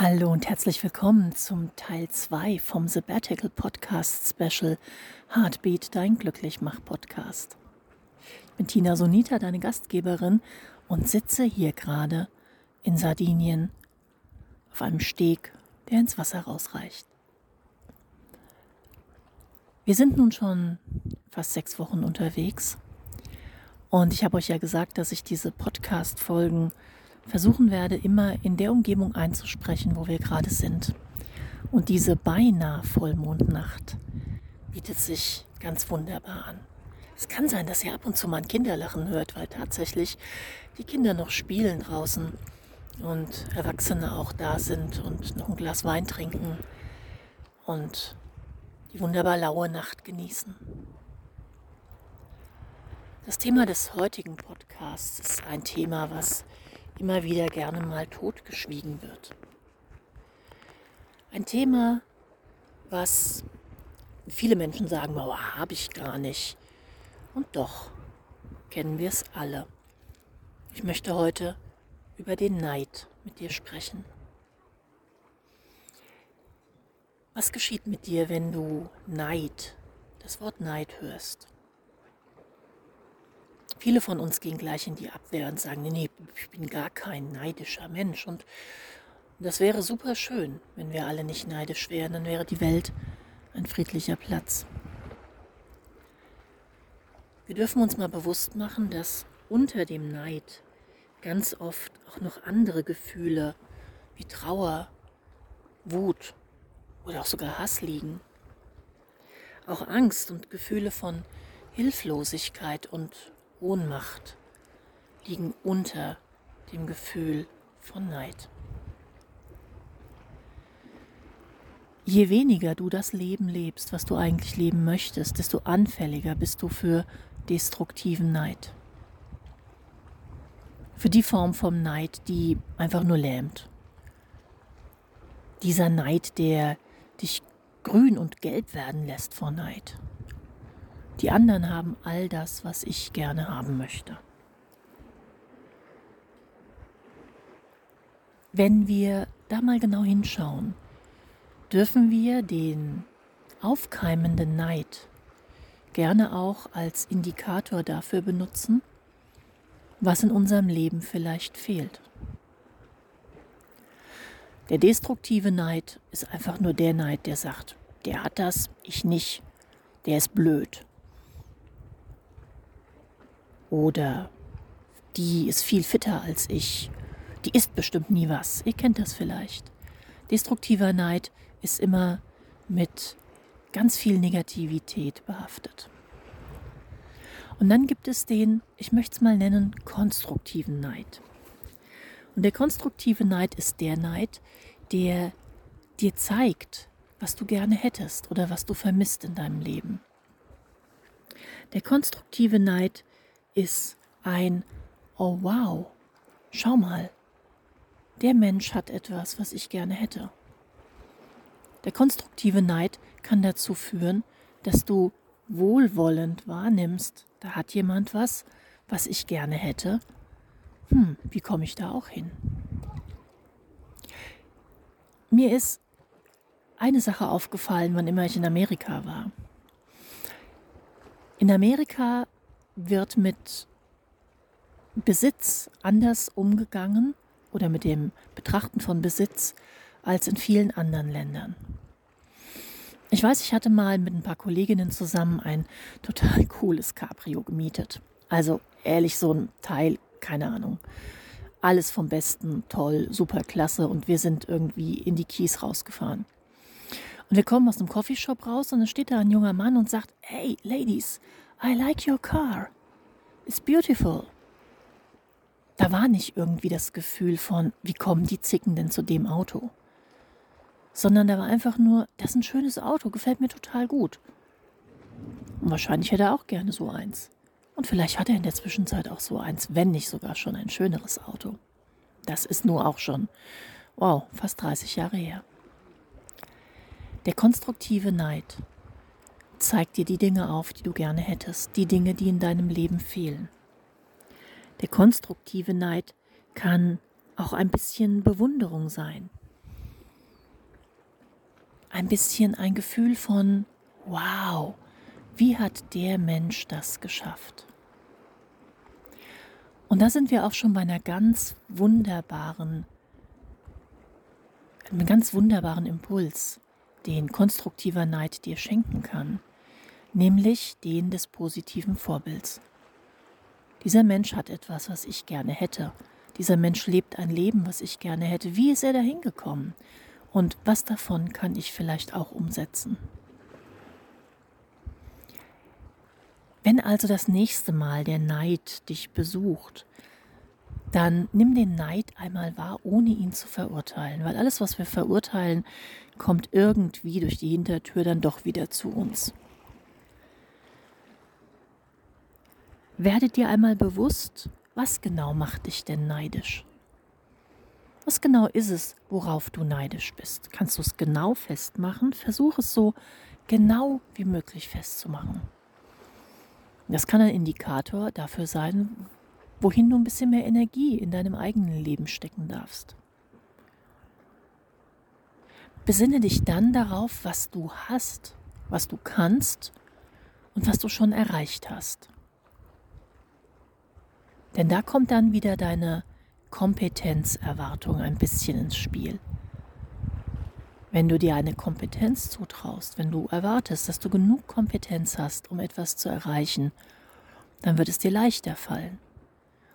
Hallo und herzlich willkommen zum Teil 2 vom Sabbatical Podcast Special Heartbeat, dein Glücklichmach Podcast. Ich bin Tina Sonita, deine Gastgeberin und sitze hier gerade in Sardinien auf einem Steg, der ins Wasser rausreicht. Wir sind nun schon fast sechs Wochen unterwegs und ich habe euch ja gesagt, dass ich diese Podcast-Folgen versuchen werde, immer in der Umgebung einzusprechen, wo wir gerade sind. Und diese beinahe Vollmondnacht bietet sich ganz wunderbar an. Es kann sein, dass ihr ab und zu mal ein Kinderlachen hört, weil tatsächlich die Kinder noch spielen draußen und Erwachsene auch da sind und noch ein Glas Wein trinken und die wunderbar laue Nacht genießen. Das Thema des heutigen Podcasts ist ein Thema, was immer wieder gerne mal totgeschwiegen wird. Ein Thema, was viele Menschen sagen, oh, habe ich gar nicht. Und doch kennen wir es alle. Ich möchte heute über den Neid mit dir sprechen. Was geschieht mit dir, wenn du Neid, das Wort Neid hörst? Viele von uns gehen gleich in die Abwehr und sagen, nee, ich bin gar kein neidischer Mensch. Und das wäre super schön, wenn wir alle nicht neidisch wären, dann wäre die Welt ein friedlicher Platz. Wir dürfen uns mal bewusst machen, dass unter dem Neid ganz oft auch noch andere Gefühle wie Trauer, Wut oder auch sogar Hass liegen. Auch Angst und Gefühle von Hilflosigkeit und Ohnmacht liegen unter dem Gefühl von Neid. Je weniger du das Leben lebst, was du eigentlich leben möchtest, desto anfälliger bist du für destruktiven Neid. Für die Form vom Neid, die einfach nur lähmt. Dieser Neid, der dich grün und gelb werden lässt vor Neid. Die anderen haben all das, was ich gerne haben möchte. Wenn wir da mal genau hinschauen, dürfen wir den aufkeimenden Neid gerne auch als Indikator dafür benutzen, was in unserem Leben vielleicht fehlt. Der destruktive Neid ist einfach nur der Neid, der sagt, der hat das, ich nicht, der ist blöd, oder die ist viel fitter als ich. Die isst bestimmt nie was. Ihr kennt das vielleicht. Destruktiver Neid ist immer mit ganz viel Negativität behaftet. Und dann gibt es den, ich möchte es mal nennen, konstruktiven Neid. Und der konstruktive Neid ist der Neid, der dir zeigt, was du gerne hättest oder was du vermisst in deinem Leben. Der konstruktive Neid ist ein Oh wow, schau mal, der Mensch hat etwas, was ich gerne hätte. Der konstruktive Neid kann dazu führen, dass du wohlwollend wahrnimmst, da hat jemand was, was ich gerne hätte. Hm, wie komme ich da auch hin? Mir ist eine Sache aufgefallen, wann immer ich in Amerika war. In Amerika wird mit Besitz anders umgegangen oder mit dem Betrachten von Besitz als in vielen anderen Ländern. Ich weiß, ich hatte mal mit ein paar Kolleginnen zusammen ein total cooles Cabrio gemietet. Also ehrlich, so ein Teil, keine Ahnung. Alles vom Besten, toll, super klasse und wir sind irgendwie in die Kies rausgefahren. Und wir kommen aus einem Coffeeshop raus und dann steht da ein junger Mann und sagt, hey, Ladies, I like your car. It's beautiful. Da war nicht irgendwie das Gefühl von, wie kommen die Zicken denn zu dem Auto? Sondern da war einfach nur, das ist ein schönes Auto, gefällt mir total gut. Und wahrscheinlich hätte er auch gerne so eins. Und vielleicht hat er in der Zwischenzeit auch so eins, wenn nicht sogar schon ein schöneres Auto. Das ist nur auch schon, wow, fast 30 Jahre her. Der konstruktive Neid zeigt dir die Dinge auf, die du gerne hättest, die Dinge, die in deinem Leben fehlen. Der konstruktive Neid kann auch ein bisschen Bewunderung sein. ein bisschen ein Gefühl von, wow, wie hat der Mensch das geschafft? Und da sind wir auch schon bei einer ganz wunderbaren, einem ganz wunderbaren Impuls, den konstruktiver Neid dir schenken kann, nämlich den des positiven Vorbilds. Dieser Mensch hat etwas, was ich gerne hätte. Dieser Mensch lebt ein Leben, was ich gerne hätte. Wie ist er dahin gekommen? Und was davon kann ich vielleicht auch umsetzen? Wenn also das nächste Mal der Neid dich besucht, dann nimm den Neid einmal wahr, ohne ihn zu verurteilen, weil alles, was wir verurteilen, kommt irgendwie durch die Hintertür dann doch wieder zu uns. Werde dir einmal bewusst, was genau macht dich denn neidisch? Was genau ist es, worauf du neidisch bist? Kannst du es genau festmachen? Versuch es so genau wie möglich festzumachen. Das kann ein Indikator dafür sein, wohin du ein bisschen mehr Energie in deinem eigenen Leben stecken darfst. Besinne dich dann darauf, was du hast, was du kannst und was du schon erreicht hast. Denn da kommt dann wieder deine Kompetenzerwartung ein bisschen ins Spiel. Wenn du dir eine Kompetenz zutraust, wenn du erwartest, dass du genug Kompetenz hast, um etwas zu erreichen, dann wird es dir leichter fallen.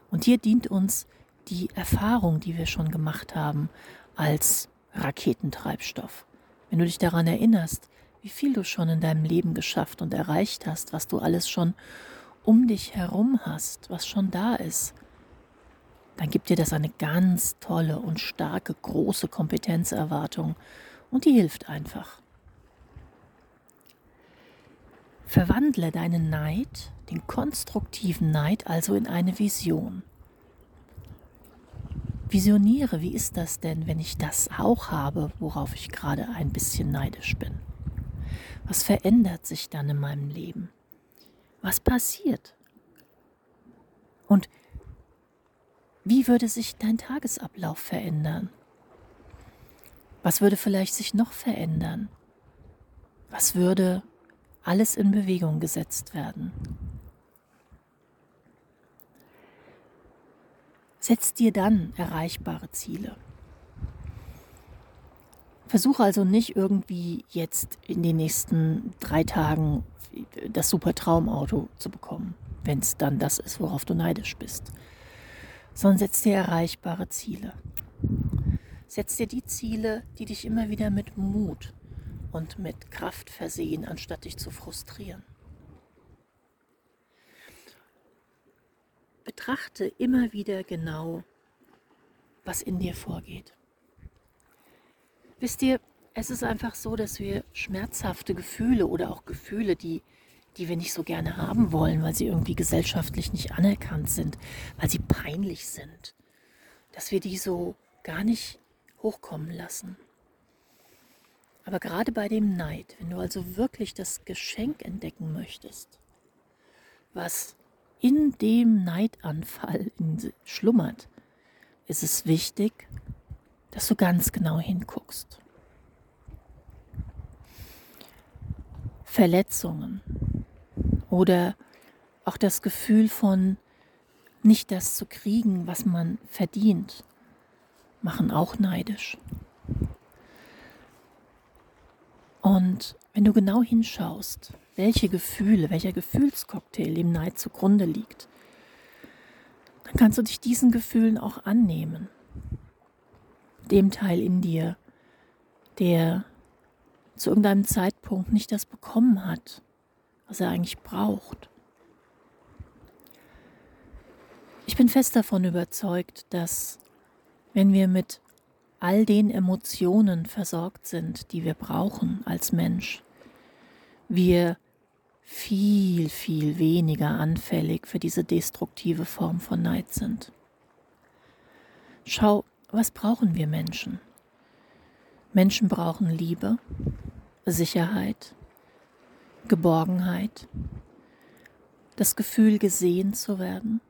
Und hier dient uns die Erfahrung, die wir schon gemacht haben, als Raketentreibstoff. Wenn du dich daran erinnerst, wie viel du schon in deinem Leben geschafft und erreicht hast, was du alles schon um dich herum hast, was schon da ist, dann gibt dir das eine ganz tolle und starke, große Kompetenzerwartung und die hilft einfach. Verwandle deinen Neid, den konstruktiven Neid, also in eine Vision. Visioniere, wie ist das denn, wenn ich das auch habe, worauf ich gerade ein bisschen neidisch bin? Was verändert sich dann in meinem Leben? Was passiert? Und wie würde sich dein Tagesablauf verändern? Was würde vielleicht sich noch verändern? Was würde alles in Bewegung gesetzt werden? Setz dir dann erreichbare Ziele. Versuche also nicht irgendwie jetzt in den nächsten drei Tagen das super Traumauto zu bekommen, wenn es dann das ist, worauf du neidisch bist. Sondern setz dir erreichbare Ziele. Setz dir die Ziele, die dich immer wieder mit Mut und mit Kraft versehen, anstatt dich zu frustrieren. Betrachte immer wieder genau, was in dir vorgeht. Wisst ihr, es ist einfach so, dass wir schmerzhafte Gefühle oder auch Gefühle, die, die wir nicht so gerne haben wollen, weil sie irgendwie gesellschaftlich nicht anerkannt sind, weil sie peinlich sind, dass wir die so gar nicht hochkommen lassen. Aber gerade bei dem Neid, wenn du also wirklich das Geschenk entdecken möchtest, was in dem Neidanfall schlummert, ist es wichtig, dass du ganz genau hinguckst. Verletzungen oder auch das Gefühl von nicht das zu kriegen, was man verdient, machen auch neidisch. Und wenn du genau hinschaust, welche Gefühle, welcher Gefühlscocktail dem Neid zugrunde liegt, dann kannst du dich diesen Gefühlen auch annehmen dem Teil in dir, der zu irgendeinem Zeitpunkt nicht das bekommen hat, was er eigentlich braucht. Ich bin fest davon überzeugt, dass wenn wir mit all den Emotionen versorgt sind, die wir brauchen als Mensch, wir viel, viel weniger anfällig für diese destruktive Form von Neid sind. Schau, was brauchen wir Menschen? Menschen brauchen Liebe, Sicherheit, Geborgenheit, das Gefühl gesehen zu werden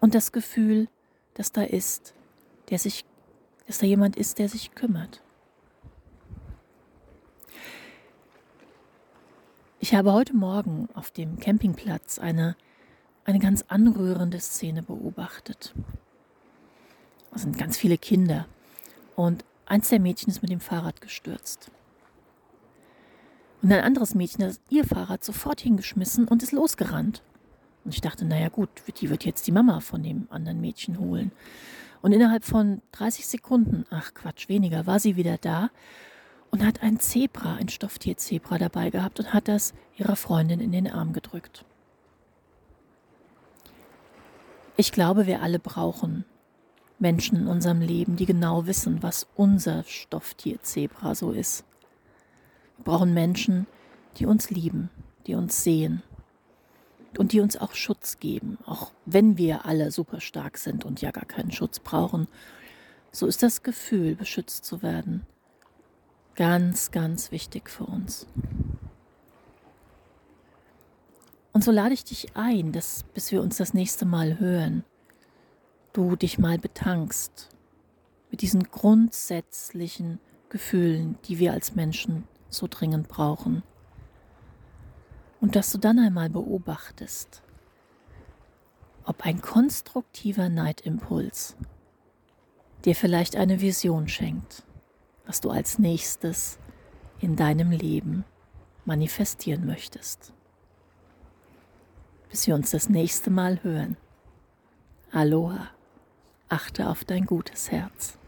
und das Gefühl, dass da ist, der sich, dass da jemand ist, der sich kümmert. Ich habe heute Morgen auf dem Campingplatz eine, eine ganz anrührende Szene beobachtet. Es sind ganz viele Kinder und eins der Mädchen ist mit dem Fahrrad gestürzt. Und ein anderes Mädchen hat ihr Fahrrad sofort hingeschmissen und ist losgerannt. Und ich dachte, naja gut, die wird jetzt die Mama von dem anderen Mädchen holen. Und innerhalb von 30 Sekunden, ach Quatsch, weniger, war sie wieder da und hat ein Zebra, ein Stofftierzebra dabei gehabt und hat das ihrer Freundin in den Arm gedrückt. Ich glaube, wir alle brauchen Menschen in unserem Leben, die genau wissen, was unser Stofftierzebra so ist. Wir brauchen Menschen, die uns lieben, die uns sehen und die uns auch Schutz geben, auch wenn wir alle super stark sind und ja gar keinen Schutz brauchen. So ist das Gefühl, beschützt zu werden, ganz, ganz wichtig für uns. Und so lade ich dich ein, dass bis wir uns das nächste Mal hören, du dich mal betankst mit diesen grundsätzlichen Gefühlen, die wir als Menschen so dringend brauchen. Und dass du dann einmal beobachtest, ob ein konstruktiver Neidimpuls dir vielleicht eine Vision schenkt, was du als nächstes in deinem Leben manifestieren möchtest. Bis wir uns das nächste Mal hören. Aloha, achte auf dein gutes Herz.